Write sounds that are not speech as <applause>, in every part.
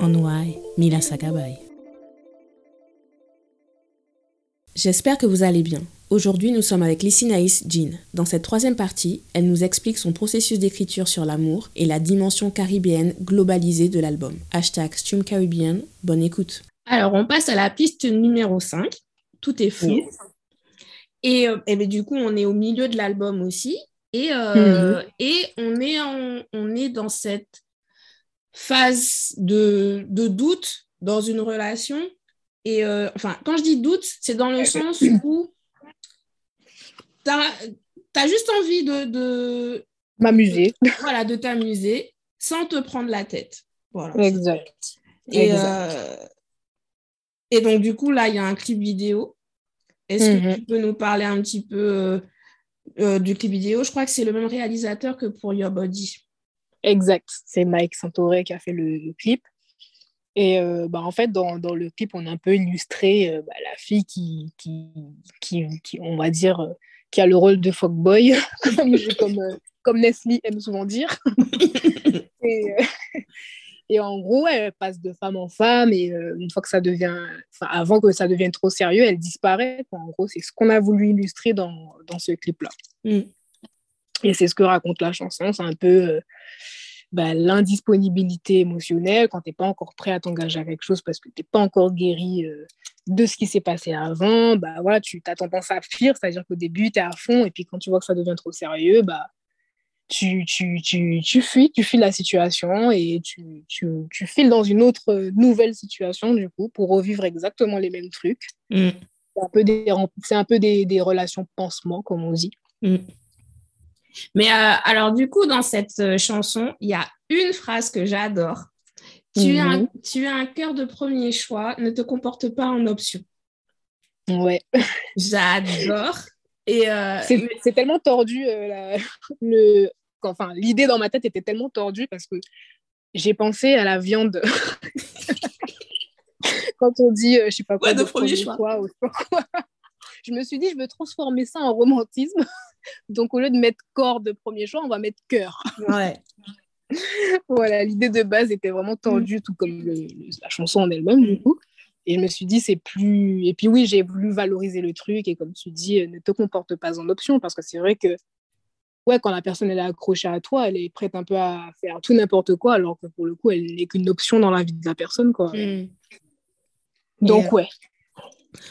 Onwai Mila Sakabay. J'espère que vous allez bien. Aujourd'hui, nous sommes avec Naïs Jean. Dans cette troisième partie, elle nous explique son processus d'écriture sur l'amour et la dimension caribéenne globalisée de l'album. Hashtag Stream Caribbean, bonne écoute. Alors, on passe à la piste numéro 5. Tout est fou. Et, euh, et ben, du coup, on est au milieu de l'album aussi. Et, euh, mhm. et on, est on est dans cette phase de, doute dans une relation. Et euh, enfin, quand je dis doute, c'est dans le sens où tu as, juste envie de. M'amuser. Voilà, de t'amuser sans te prendre la tête. Voilà. Exact. Et, euh, et donc, du coup, là, il y a un clip vidéo. Est-ce que mhm. tu peux nous parler un petit peu euh, du clip vidéo? Je crois que c'est le même réalisateur que pour Your Body. Exact, c'est Mike Santoré qui a fait le, clip. Et euh, bah, en fait, dans, dans, le clip, on a un peu illustré euh, bah, la fille qui, qui, qui, qui, on va dire, euh, qui a le rôle de fuckboy, <laughs> comme, comme, comme Nestlé aime souvent dire. <laughs> et, et, en gros, elle passe de femme en femme et une fois que ça devient, avant que ça devienne trop sérieux, elle disparaît. En gros, c'est ce qu'on a voulu illustrer dans, dans ce clip-là. Mm. Et c'est ce que raconte la chanson. C'est un peu euh, bah, l'indisponibilité émotionnelle quand tu n'es pas encore prêt à t'engager à quelque chose parce que tu n'es pas encore guéri euh, de ce qui s'est passé avant. Bah, voilà, tu as tendance à fuir, c'est-à-dire qu'au début, tu es à fond et puis quand tu vois que ça devient trop sérieux, bah, tu, tu, tu, tu fuis, tu fuis la situation et tu, tu, tu files dans une autre nouvelle situation du coup pour revivre exactement les mêmes trucs. Mm. C'est un peu, des, un peu des, des relations pansement, comme on dit. Mm. Mais euh, alors, du coup, dans cette euh, chanson, il y a une phrase que j'adore. Tu, as un, mhm. tu as un cœur de premier choix, ne te comporte pas en option. Ouais. J'adore. Et euh, c'est tellement tordu. <laughs> le, enfin, l'idée dans ma tête était tellement tordue parce que j'ai pensé à la viande. <laughs> Quand on dit, je sais pas quoi, de, premier, choix. Je me suis dit, je veux transformer ça en romantisme. <laughs> Donc, au lieu de mettre corps de premier choix, on va mettre cœur. <laughs> Ouais. voilà, l'idée de base était vraiment tendue, tout comme la chanson en elle-même, du coup. Et je me suis dit, c'est plus. Et puis, oui, j'ai voulu valoriser le truc. Et comme tu dis, euh, ne te comporte pas en option. Parce que c'est vrai que, ouais, quand la personne elle est accrochée à toi, elle est prête un peu à faire tout n'importe quoi. Alors que pour le coup, elle n'est qu'une option dans la vie de la personne, quoi. Mm. Donc, euh, ouais.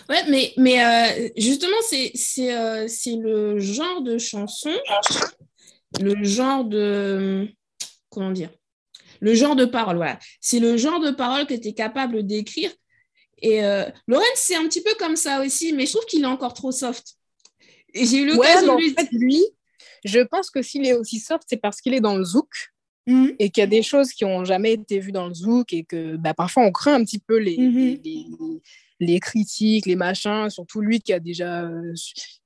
Ouais, mais, mais euh, justement, euh, c'est le genre de chanson, le genre de. Comment dire Le genre de parole, voilà. C'est le genre de parole que tu es capable d'écrire. Et euh, Lorenz, c'est un petit peu comme ça aussi, mais je trouve qu'il est encore trop soft. Et j'ai eu l'occasion de lui... En fait, lui, je pense que s'il est aussi soft, c'est parce qu'il est dans le zouk. Mmh. Et qu'il y a des choses qui n'ont jamais été vues dans le zouk et que bah, parfois on craint un petit peu les, mmh les, les critiques, les machins, surtout lui qui a déjà,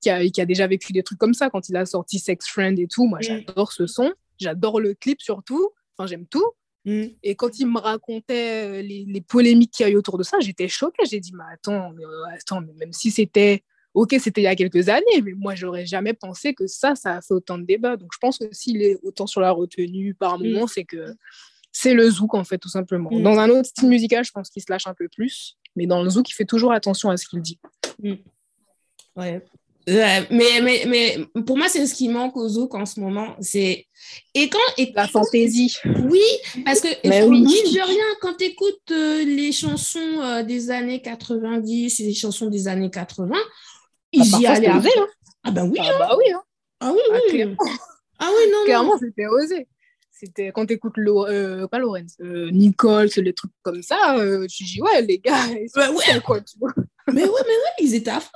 qui a, qui a, déjà vécu des trucs comme ça quand il a sorti Sex Friend et tout. Moi, mm. j'adore ce son, j'adore le clip surtout, enfin, j'aime tout. Mm. Et quand il me racontait euh, les, les polémiques qu'il y a eu autour de ça, j'étais choquée. J'ai dit, mais attends, mais, euh, attends, mais même si c'était, ok, c'était il y a quelques années, mais moi, j'aurais jamais pensé que ça, ça a fait autant de débats. Donc, je pense que s'il est autant sur la retenue par mm. moment, c'est que c'est le zouk, en fait, tout simplement. Dans un autre style musical, je pense qu'il se lâche un peu plus. Mais dans le zouk, il fait toujours attention à ce qu'il dit. Mm. Ouais. mais, mais, mais pour moi, c'est ce qui manque au zouk en ce moment. C'est et quand et la fantaisie. Oui, parce que oui. de rien, quand tu écoutes euh, les chansons euh, des années 90 et les chansons des années 80, ils ah, y allaient avec. Hein. Ah bah oui. Ah hein. bah oui. Hein. Ah oui, oui. Ah, oui, non, Clairement, c'était osé. C'était quand tu écoutes euh, pas Lorenz, euh, Nicole, les trucs comme ça, euh, tu dis ouais les gars, bah, ouais. quoi, tu vois. Mais ouais, mais ouais, ils étaient à fond.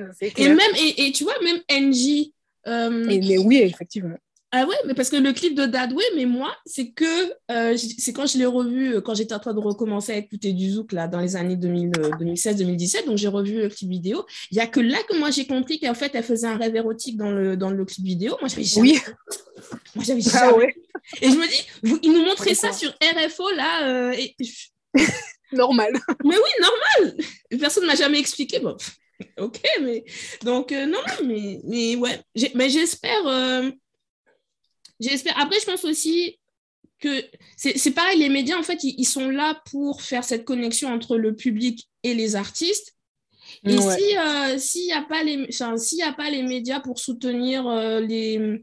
Euh, et même et, et, tu vois même NJ. Mais oui, effectivement. Ah ouais, mais parce que le clip de Dadway, mais moi, c'est que euh, c'est quand je l'ai revu, euh, quand j'étais en train de recommencer à écouter du Zouk là, dans les années 2016-2017, donc j'ai revu le clip vidéo. Il n'y a que là que moi j'ai compris qu'en fait elle faisait un rêve érotique dans le, dans le clip vidéo. Moi j'avais jamais. Oui. <laughs> Moi j'avais Ah jamais. ouais, Et je me dis, ils nous montraient ça sur RFO là. euh, et... <laughs> normal. <laughs> Mais oui, normal. Personne ne m'a jamais expliqué. Bon, ok, mais donc euh, non, non, mais, mais ouais. Mais j'espère. J'espère. Après, je pense aussi que c'est pareil, les médias, en fait, ils, ils sont là pour faire cette connexion entre le public et les artistes. Et Ouais. si euh, s'il n'y a, pas les- enfin, s'il y a pas les médias pour soutenir euh, les.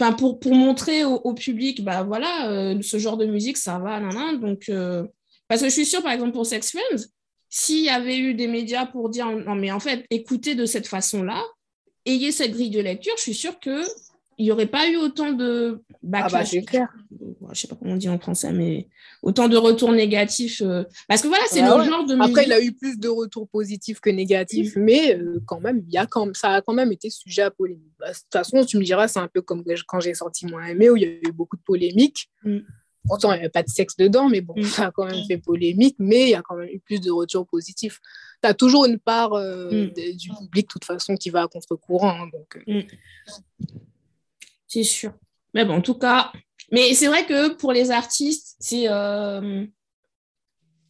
Enfin, pour, pour montrer au, au public, bah voilà, euh, ce genre de musique, ça va, nan, nan. Donc, parce que je suis sûre, par exemple, pour Sex Friends, s'il y avait eu des médias pour dire, non, mais en fait, écoutez de cette façon-là, ayez cette grille de lecture, je suis sûre que il n'y aurait pas eu autant de Ah bah, backlash. c'est clair. je ne sais pas comment on dit en français, mais autant de retours négatifs. euh, Parce que voilà, c'est Ah le ouais. genre de musique. Après, il a eu plus de retours positifs que négatifs, mais euh, quand même, il y a quand ça a quand même été sujet à polémique. Bah, de toute façon, tu me diras, c'est un peu comme quand j'ai sorti Moins aimé, où il y a eu beaucoup de polémiques. Mm. Pourtant, il n'y avait pas de sexe dedans, mais bon, Mm. ça a quand même fait polémique, mais il y a quand même eu plus de retours positifs. Tu as toujours une part euh, Mm. de- du public, de toute façon, qui va à contre-courant. hein, donc, C'est sûr. Mais bon, en tout cas, mais c'est vrai que pour les artistes, c'est. euh,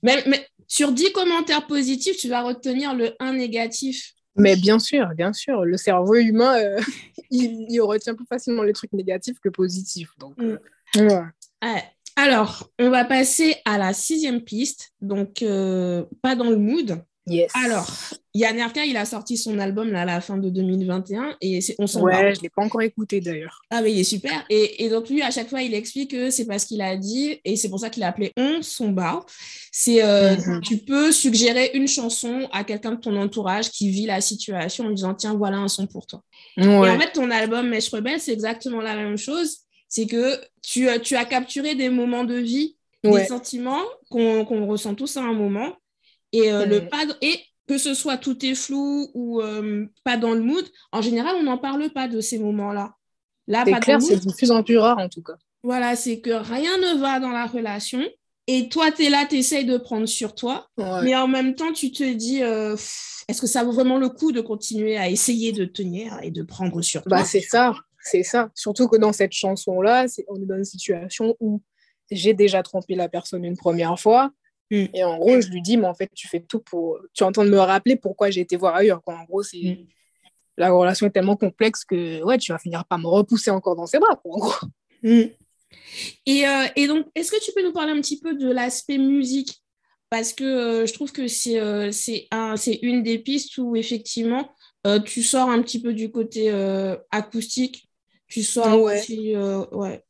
Mais, mais sur 10 commentaires positifs, tu vas retenir le 1 négatif. Mais bien sûr, bien sûr, le cerveau humain, euh, <laughs> il, il retient plus facilement les trucs négatifs que positifs. Donc, euh, ouais. Ouais. Alors, on va passer à la sixième piste. Donc, euh, pas dans le mood. Yes. Alors, Yann Erka, il a sorti son album là, à la fin de 2021 et on s'en. Ouais, je ne l'ai pas encore écouté d'ailleurs. Ah mais il est super. Et, et donc lui, à chaque fois, il explique que c'est parce qu'il a dit, et c'est pour ça qu'il a appelé On son bar. C'est euh, Mhm. tu peux suggérer une chanson à quelqu'un de ton entourage qui vit la situation en lui disant tiens, voilà un son pour toi. Et en fait, ton album Mèche Rebelle, c'est exactement la même chose. C'est que tu, as- tu as capturé des moments de vie, Ouais. des sentiments qu'on qu'on ressent tous à un moment. Et, euh, le pas, et que ce soit tout est flou ou euh, pas dans le mood, en général, on n'en parle pas de ces moments-là. Là, pas clair, c'est de plus en plus rare en tout cas. Voilà, c'est que rien ne va dans la relation. Et toi, tu es là, tu essayes de prendre sur toi. Ouais. Mais en même temps, tu te dis, euh, est-ce que ça vaut vraiment le coup de continuer à essayer de tenir et de prendre sur toi? Bah, c'est ça, c'est ça. Surtout que dans cette chanson-là, c'est- on est dans une situation où j'ai déjà trompé la personne une première fois. Mm. Et en gros, je lui dis, mais en fait, tu fais tout pour. Tu es en train de me rappeler pourquoi j'ai été voir ailleurs. Quoi. En gros, c'est. Mm. La relation est tellement complexe que ouais, tu vas finir par me repousser encore dans ses bras. Quoi, en gros. Mm. Et, euh, et donc, est-ce que tu peux nous parler un petit peu de l'aspect musique? Parce que euh, je trouve que c'est euh, c'est un, c'est une des pistes où effectivement, tu sors un petit peu du côté acoustique. Tu sors Ouais. aussi... ouais.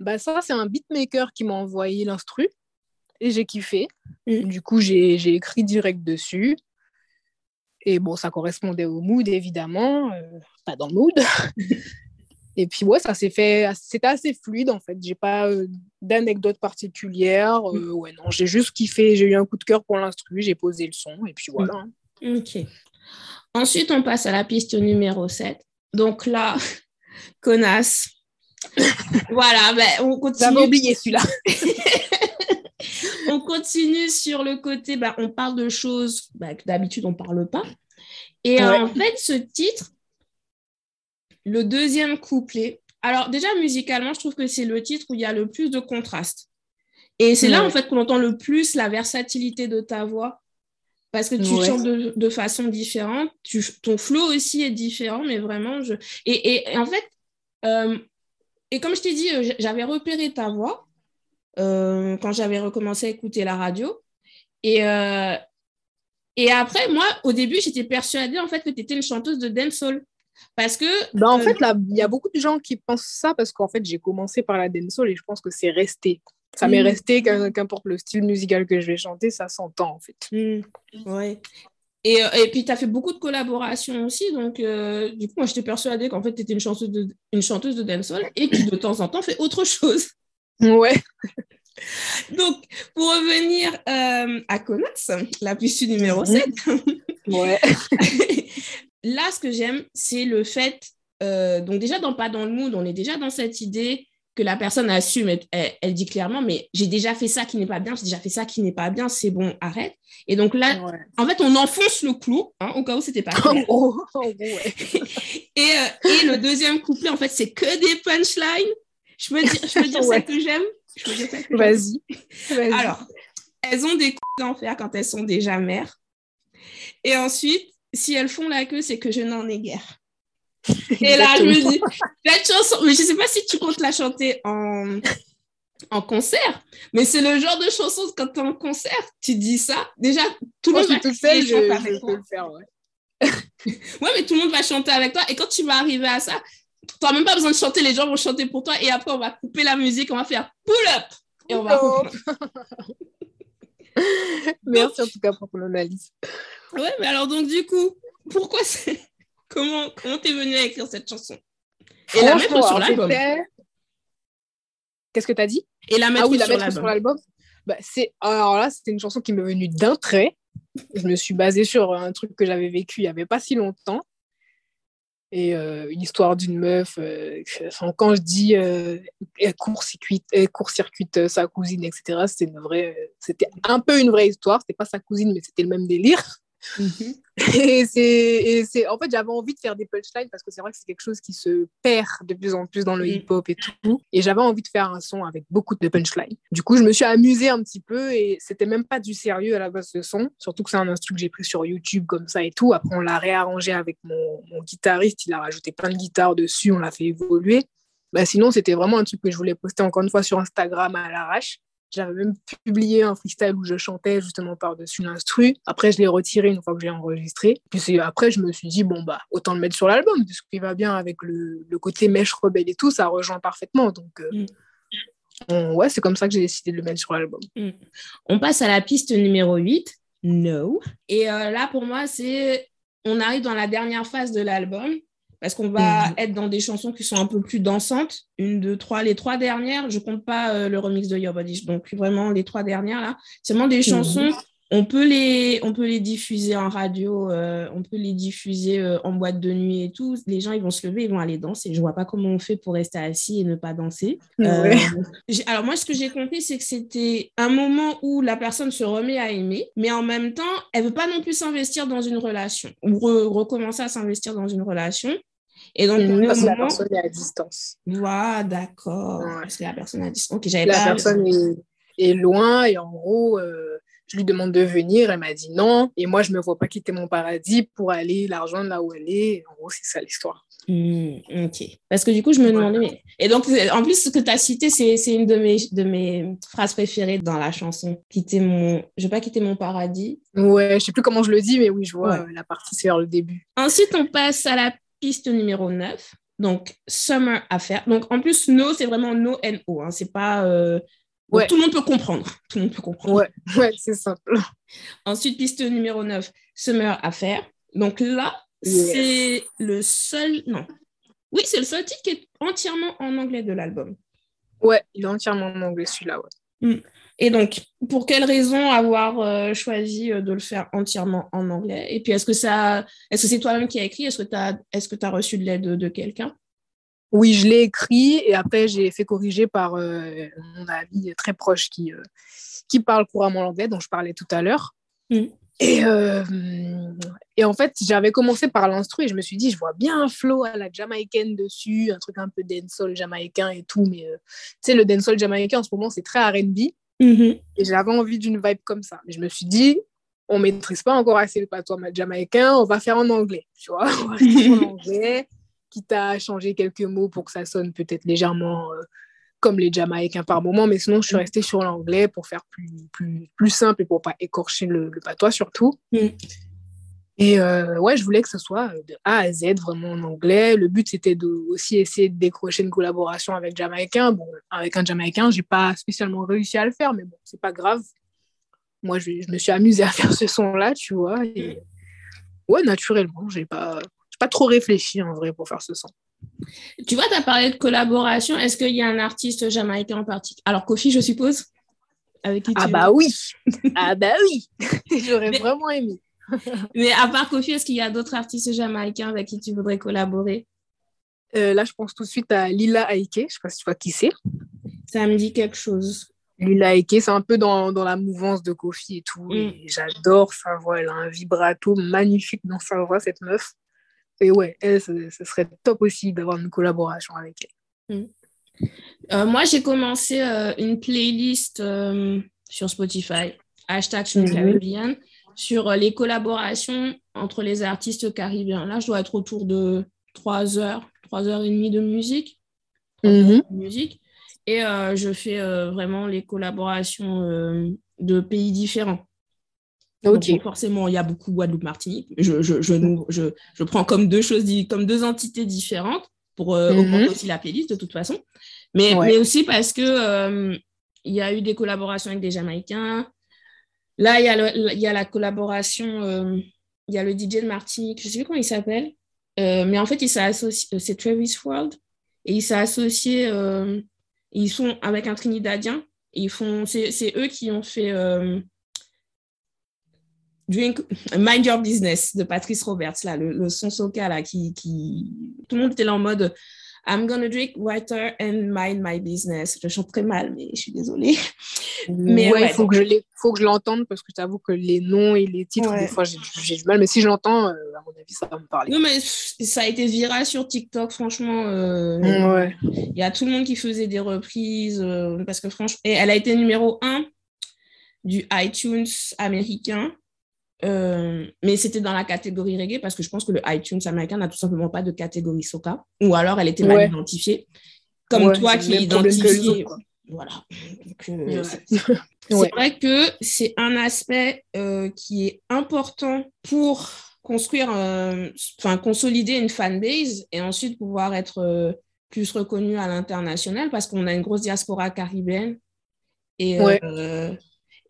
Bah, ça, c'est un beatmaker qui m'a envoyé l'instru et j'ai kiffé. Mm. Du coup, j'ai écrit direct dessus. Et bon, ça correspondait au mood, évidemment. euh, pas dans le mood. <laughs> et puis, ouais, ça s'est fait. C'était assez fluide, en fait. J'ai pas euh, d'anecdote particulière. euh, ouais, non, j'ai juste kiffé. J'ai eu un coup de cœur pour l'instru. J'ai posé le son. Et puis voilà. Ok. Ensuite, on passe à la piste numéro 7. Donc là, <laughs> connasse. <laughs> voilà, ben, on J'avais continue. oublié celui-là. On continue sur le côté, bah, on parle de choses bah, que d'habitude on ne parle pas. Et euh, en fait, ce titre, le deuxième couplet, alors déjà musicalement, je trouve que c'est le titre où il y a le plus de contraste. Et c'est là en fait qu'on entend le plus la versatilité de ta voix. Parce que tu Ouais. chantes de, de façon différente, tu, ton flow aussi est différent, mais vraiment, je... Et, et- et en fait, euh, et comme je t'ai dit, euh, j'avais repéré ta voix euh, quand j'avais recommencé à écouter la radio. Et, euh, et après, moi, au début, j'étais persuadée en fait que tu étais une chanteuse de dancehall. Parce que. Bah, en euh, fait, il y a beaucoup de gens qui pensent ça parce qu'en fait, j'ai commencé par la dancehall et je pense que c'est resté. Ça m'est Mm. resté, qu'im- qu'importe le style musical que je vais chanter, ça s'entend en fait. Hmm, ouais. Et, euh, et puis, tu as fait beaucoup de collaborations aussi. Donc, euh, du coup, moi, j'étais persuadée qu'en fait, tu étais une chanteuse, de, une chanteuse de dancehall et qui, de temps en temps, fait autre chose. Ouais. Donc, pour revenir euh, à Connasse, la piste numéro 7, Ouais. <laughs> là, ce que j'aime, c'est le fait euh, donc déjà dans Pas dans le mood, on est déjà dans cette idée que la personne assume, elle, elle, dit clairement, mais j'ai déjà fait ça qui n'est pas bien, j'ai déjà fait ça qui n'est pas bien, c'est bon, arrête. Et donc là, en fait, on enfonce le clou, hein, au cas où c'était pas <laughs> clair. Oh, ouais. <laughs> et, euh, et, le deuxième couplet, en fait, c'est que des punchlines. Je peux dire, je peux dire <laughs> ça que j'aime Vas-y. Alors, elles ont des coups d'enfer quand elles sont déjà mères. Et ensuite, si elles font la queue, c'est que je n'en ai guère. Et là, je me dis, cette chanson, mais je ne sais pas si tu comptes la chanter en, en concert, mais c'est le genre de chanson, quand tu es en concert, tu dis ça, déjà, tout le monde va chanter avec toi. Le faire, ouais. <laughs> ouais, mais tout le monde va chanter avec toi. Et quand tu vas arriver à ça, tu n'as même pas besoin de chanter, les gens vont chanter pour toi. Et après, on va couper la musique, on va faire pull up. Et on va. <laughs> Merci en tout cas pour ton analyse. Ouais, mais alors, donc, du coup, pourquoi c'est. <laughs> Comment comment t'es venu à écrire cette chanson? Et la mettre sur l'album Qu'est-ce que tu as dit? Et la mettre, ah oui, la sur l'album bah, Alors là, c'était une chanson qui m'est venue d'un trait. Je me suis basée sur un truc que j'avais vécu il n'y avait pas si longtemps. Et euh, une histoire d'une meuf, euh, quand je dis euh, court-circuite court sa cousine, etc., c'était, c'était un peu une vraie histoire. C'était pas sa cousine, mais c'était le même délire. Mhm. <laughs> Et c'est, en fait, j'avais envie de faire des punchlines parce que c'est vrai que c'est quelque chose qui se perd de plus en plus dans le mm. hip-hop et tout. Et j'avais envie de faire un son avec beaucoup de punchlines. Du coup, je me suis amusée un petit peu et c'était même pas du sérieux à la base ce son. Surtout que c'est un instrument que j'ai pris sur YouTube comme ça et tout. Après, on l'a réarrangé avec mon, mon guitariste. Il a rajouté plein de guitares dessus. On l'a fait évoluer. Bah, sinon, c'était vraiment un truc que je voulais poster encore une fois sur Instagram à l'arrache. J'avais même publié un freestyle où je chantais justement par-dessus l'instru. Après, je l'ai retiré une fois que j'ai enregistré. Puis après, je me suis dit, bon, bah, autant le mettre sur l'album, puisqu'il va bien avec le, le, côté mèche rebelle et tout, ça rejoint parfaitement. Donc, euh, mm. ouais, c'est comme ça que j'ai décidé de le mettre sur l'album. Mm. On passe à la piste numéro 8, No. Et euh, là, pour moi, c'est. On arrive dans la dernière phase de l'album parce qu'on va être dans des chansons qui sont un peu plus dansantes? Une, deux, trois. Les trois dernières, je compte pas euh, le remix de Your Body, donc vraiment les trois dernières là. C'est vraiment des chansons. On peut, les, on peut les diffuser en radio, euh, on peut les diffuser euh, en boîte de nuit et tout. Les gens, ils vont se lever, ils vont aller danser. Je vois pas comment on fait pour rester assis et ne pas danser. alors moi, ce que j'ai compris, c'est que c'était un moment où la personne se remet à aimer, mais en même temps, elle veut pas non plus s'investir dans une relation ou recommencer à s'investir dans une relation. Et donc, parce que la personne est à distance. Voilà, d'accord. Que la personne est à distance. Ok, j'avais La personne est, loin et en gros, euh, je lui demande de venir. Elle m'a dit non. Et moi, je ne me vois pas quitter mon paradis pour aller la rejoindre là où elle est. En gros, c'est ça l'histoire. Hmm, ok. Parce que du coup, je me demandais. Et donc, en plus, ce que tu as cité, c'est une de mes, de mes phrases préférées dans la chanson. Quitter mon. Je vais pas quitter mon paradis. Ouais, je sais plus comment je le dis, mais oui, je vois la partie, c'est vers le début. Ensuite, on passe à la piste numéro 9, donc Summer Affair. Donc en plus, No, c'est vraiment No N-O. Hein. C'est pas. Euh, ouais. Tout le monde peut comprendre. <laughs> Tout le monde peut comprendre. Ouais, ouais c'est simple. <laughs> Ensuite, piste numéro 9, Summer Affair. Donc là, c'est le seul. Non. Oui, c'est le seul titre qui est entièrement en anglais de l'album. Ouais, il est entièrement en anglais celui-là, ouais. Mm. Et donc, pour quelle raison avoir euh, choisi euh, de le faire entièrement en anglais? Et puis, est-ce que ça, est-ce que c'est toi-même qui as écrit? Est-ce que tu as, est-ce que tu as reçu de l'aide de, quelqu'un? Oui, je l'ai écrit et après j'ai fait corriger par euh, mon ami très proche qui qui parle couramment l'anglais, dont je parlais tout à l'heure. Mm. Et, et en fait, j'avais commencé par l'instru et je me suis dit, je vois bien un flow à la jamaïcaine dessus, un truc un peu dancehall jamaïcain et tout, mais tu sais, le dancehall jamaïcain en ce moment, c'est très R&B. Mhm. Et j'avais envie d'une vibe comme ça. Mais je me suis dit, on maîtrise pas encore assez le patois jamaïcain, on va faire en anglais, tu vois. <laughs> On va faire en anglais, quitte à changer quelques mots pour que ça sonne peut-être légèrement euh, comme les Jamaïcains par moment, mais sinon je suis restée sur l'anglais pour faire plus, plus, plus simple et pour pas écorcher le, patois surtout. Mhm. Et euh, ouais, je voulais que ce soit de A à Z, vraiment en anglais. Le but, c'était de aussi essayer de décrocher une collaboration avec Jamaïcain. Bon, avec un Jamaïcain, j'ai pas spécialement réussi à le faire, mais bon, c'est pas grave. Moi, je, je, me suis amusée à faire ce son-là, tu vois. Et ouais, naturellement, j'ai pas, pas trop réfléchi en vrai pour faire ce son. Tu vois, tu as parlé de collaboration. Est-ce qu'il y a un artiste jamaïcain en particulier Alors, Kofi, je suppose avec qui Ah, bah oui <laughs> Ah, bah oui <laughs> J'aurais vraiment aimé. <laughs> Mais à part Kofi, est-ce qu'il y a d'autres artistes jamaïcains avec qui tu voudrais collaborer? Là, je pense tout de suite à Lila Aike. Je ne sais pas si tu vois qui c'est. Ça me dit quelque chose. Lila Eke, c'est un peu dans, dans, la mouvance de Kofi et tout. Et mm. j'adore sa voix. Elle a un vibrato magnifique dans sa voix, cette meuf. Et ouais, elle, ce, serait top aussi d'avoir une collaboration avec elle. Mm. Euh, moi, j'ai commencé euh, une playlist euh, sur Spotify, hashtag mm Caribbean, sur les collaborations entre les artistes caribéens. Là, je dois être autour de 3 heures, 3 heures et demie de musique. De musique. Et euh, je fais euh, vraiment les collaborations euh, de pays différents. Forcément, il y a beaucoup Guadeloupe, Martinique. Je, je, je, je, je prends comme deux choses, comme deux entités différentes pour mm augmenter aussi la playlist de toute façon. Mais, mais aussi parce que il y a eu des collaborations avec des Jamaïcains. Là, il y a, la collaboration, il y a le DJ de Martinique, je ne sais plus comment il s'appelle, mais en fait, il s'est associé, c'est Travis World, et il s'est associé ils sont avec un Trinidadien. Ils font, c'est eux qui ont fait euh, Drink, Mind Your Business de Patrice Roberts, là, le, son soca, là, qui, qui, tout le monde était là en mode I'm gonna drink water and mind my business. Je chante très mal, mais je suis désolée. Mais ouais, il faut, que je faut que je l'entende parce que je t'avoue que les noms et les titres, des fois, j'ai du mal. Mais si je l'entends, euh, à mon avis, ça va me parler. Non, mais ça a été viral sur TikTok, franchement. Euh, ouais. Il y a tout le monde qui faisait des reprises euh, parce que franchement, et elle a été numéro 1 du iTunes américain. Euh, mais c'était dans la catégorie reggae parce que je pense que le iTunes américain n'a tout simplement pas de catégorie soca. Ou alors elle était mal identifiée. Comme toi qui identifiais. Voilà. Euh, c'est vrai que c'est un aspect euh, qui est important pour construire, enfin consolider une fanbase et ensuite pouvoir être plus reconnu à l'international parce qu'on a une grosse diaspora caribéenne. Et,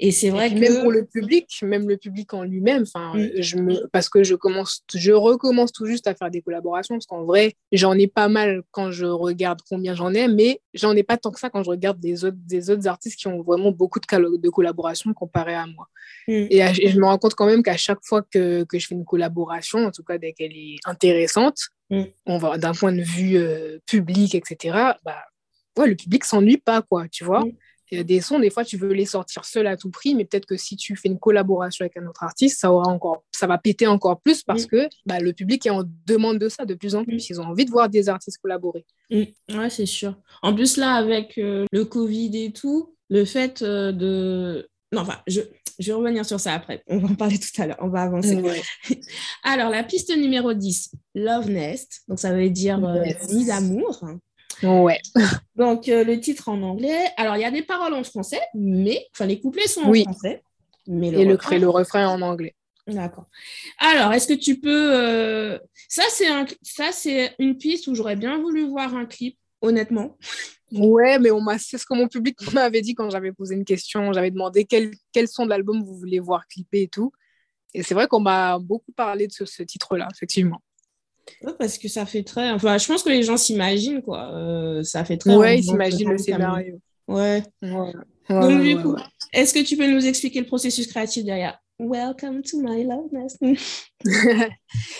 et c'est vrai que même pour le public, même le public en lui-même, enfin, mm. je me, parce que je commence, je recommence tout juste à faire des collaborations parce qu'en vrai, j'en ai pas mal quand je regarde combien j'en ai, mais j'en ai pas tant que ça quand je regarde des autres, des autres artistes qui ont vraiment beaucoup de, de collaborations comparé à moi. Mm. Et, je me rends compte quand même qu'à chaque fois que, que, je fais une collaboration, en tout cas dès qu'elle est intéressante, mm. on va d'un point de vue euh, public, etc. Bah, ouais, le public s'ennuie pas, quoi, tu vois. Il y a des sons, des fois, tu veux les sortir seul à tout prix, mais peut-être que si tu fais une collaboration avec un autre artiste, ça, aura encore, ça va péter encore plus parce mm. que bah, le public est en demande de ça de plus en plus. Mm. Ils ont envie de voir des artistes collaborer. Mm. Ouais, c'est sûr. En plus, là, avec euh, le Covid et tout, le fait euh, de... Non, enfin, je, je vais revenir sur ça après. On va en parler tout à l'heure. On va avancer. <laughs> Alors, la piste numéro 10, Love Nest. Donc, ça veut dire euh, vie d'amour. Ouais. <laughs> Donc, euh, le titre en anglais. Alors, il y a des paroles en français, mais. Enfin, les couplets sont en français. Mais le Et refrain... le, refrain en anglais. D'accord. Alors, est-ce que tu peux. Euh, ça, c'est un... une piste où j'aurais bien voulu voir un clip, honnêtement. Ouais, mais on m'a... c'est ce que mon public <laughs> m'avait dit quand j'avais posé une question. J'avais demandé quel, quel son de l'album vous voulez voir clipper et tout. Et c'est vrai qu'on m'a beaucoup parlé de ce titre-là, effectivement parce que ça fait très. Enfin, je pense que les gens s'imaginent, quoi. Euh, ça fait très. Ouais, ils s'imaginent le scénario. Ouais. Donc, du coup, est-ce que tu peux nous expliquer le processus créatif derrière? Welcome to my love nest. <laughs>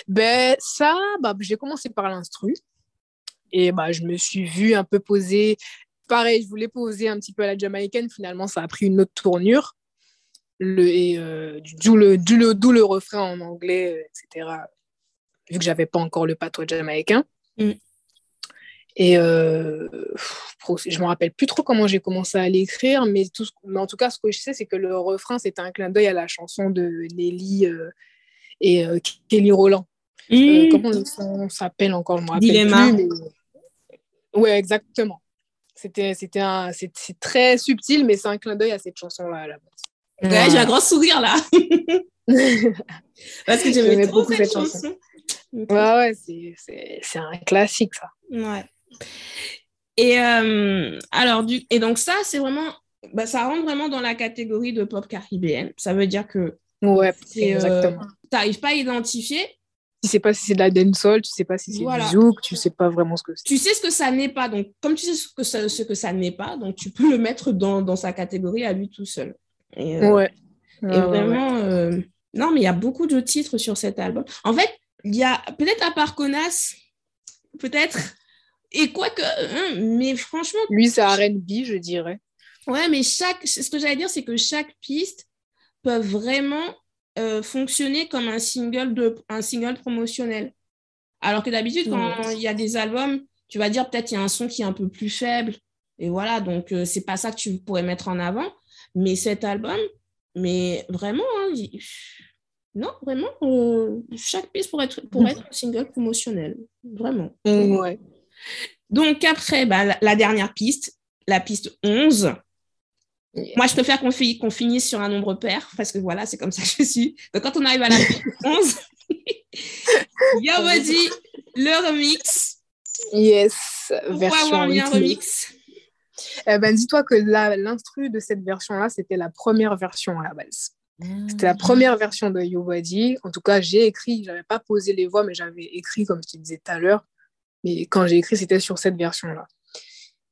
ben, ça, bah, j'ai commencé par l'instru. Et bah, je me suis vue un peu poser. Pareil, je voulais poser un petit peu à la jamaïcaine. Finalement, ça a pris une autre tournure. Le, et euh, d'où le, le, le refrain en anglais, etc vu que j'avais pas encore le patois jamaïcain. Mm. Et euh, je me rappelle plus trop comment j'ai commencé à l'écrire, mais, tout, mais en tout cas, ce que je sais, c'est que le refrain, c'était un clin d'œil à la chanson de Nelly euh, et euh, Kelly Roland. Euh, mm. comment son s'appelle encore Je me rappelle Dilemma. plus. Mais... Ouais, exactement. C'était, c'était un, c'est, très subtil, mais c'est un clin d'œil à cette chanson-là à la base. Ouais, j'ai un grand sourire là. <laughs> Parce que j'aimais beaucoup cette, chanson. Ouais, ouais, c'est un classique, ça. Ouais. Et euh, alors, du, et donc ça, c'est vraiment, bah, ça rentre vraiment dans la catégorie de pop caribéenne. Ça veut dire que ouais, euh, exactement. tu n'arrives pas à identifier. Tu sais pas si c'est de la dancehall, tu sais pas si c'est du zouk, tu sais pas vraiment ce que c'est. Tu sais ce que ça n'est pas. Donc, comme tu sais ce que ça, ce que ça n'est pas, donc tu peux le mettre dans, dans sa catégorie à lui tout seul. Et, euh, ouais. Et vraiment, non, mais il y a beaucoup de titres sur cet album. En fait, il y a peut-être à part Conas, peut-être Et quoi que, hein, mais franchement. Lui, c'est RB, je dirais. Ouais, mais chaque, ce que j'allais dire, c'est que chaque piste peut vraiment euh, fonctionner comme un single, de, un single promotionnel. Alors que d'habitude, quand il y a des albums, tu vas dire peut-être il y a un son qui est un peu plus faible. Et voilà, donc euh, c'est pas ça que tu pourrais mettre en avant. Mais cet album, mais vraiment, hein, non, vraiment, euh, chaque piste pourrait être, pour être un single promotionnel. Vraiment. Ouais. Donc après, bah, la, dernière piste, la piste 11. Moi, je préfère qu'on finisse sur un nombre pair parce que voilà, c'est comme ça que je suis. Donc quand on arrive à la piste 11, <laughs> Yawadi, le remix. Yes, version avoir un remix? Eh ben, dis-toi que l'instru de cette version-là, c'était la première version à la base. C'était la première version de Yobadi. En tout cas, j'ai écrit, je n'avais pas posé les voix, mais j'avais écrit, comme je te disais tout à l'heure. Mais quand j'ai écrit, c'était sur cette version-là.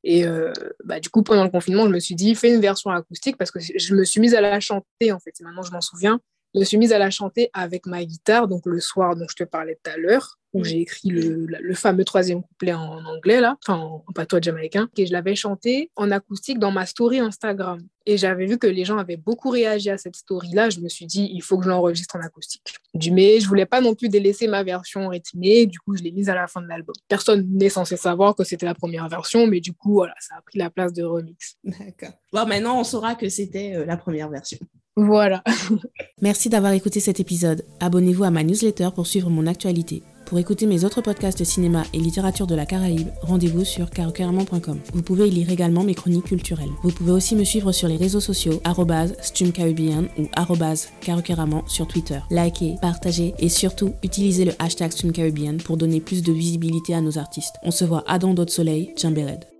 Et euh, bah, du coup, pendant le confinement, je me suis dit, fais une version acoustique parce que je me suis mise à la chanter, en fait. maintenant, je m'en souviens. Je me suis mise à la chanter avec ma guitare, donc le soir dont je te parlais tout à l'heure où mm. j'ai écrit le, le, fameux troisième couplet en anglais, là, enfin en, patois jamaïcain, et je l'avais chanté en acoustique dans ma story Instagram. Et j'avais vu que les gens avaient beaucoup réagi à cette story-là. Je me suis dit, il faut que je l'enregistre en acoustique. Du mais je voulais pas non plus délaisser ma version rythmée. Du coup, je l'ai mise à la fin de l'album. Personne n'est censé savoir que c'était la première version, mais du coup, voilà, ça a pris la place de remix. D'accord. Bon, maintenant, on saura que c'était euh, la première version. Voilà. Merci d'avoir écouté cet épisode. Abonnez-vous à ma newsletter pour suivre mon actualité. Pour écouter mes autres podcasts cinéma et littérature de la Caraïbe, rendez-vous sur carocaramon.com. Vous pouvez y lire également mes chroniques culturelles. Vous pouvez aussi me suivre sur les réseaux sociaux stumcaribbean ou carocaramon sur Twitter. Likez, partagez et surtout utilisez le hashtag stumcaribbean pour donner plus de visibilité à nos artistes. On se voit à dans d'autres soleils, Jimbered.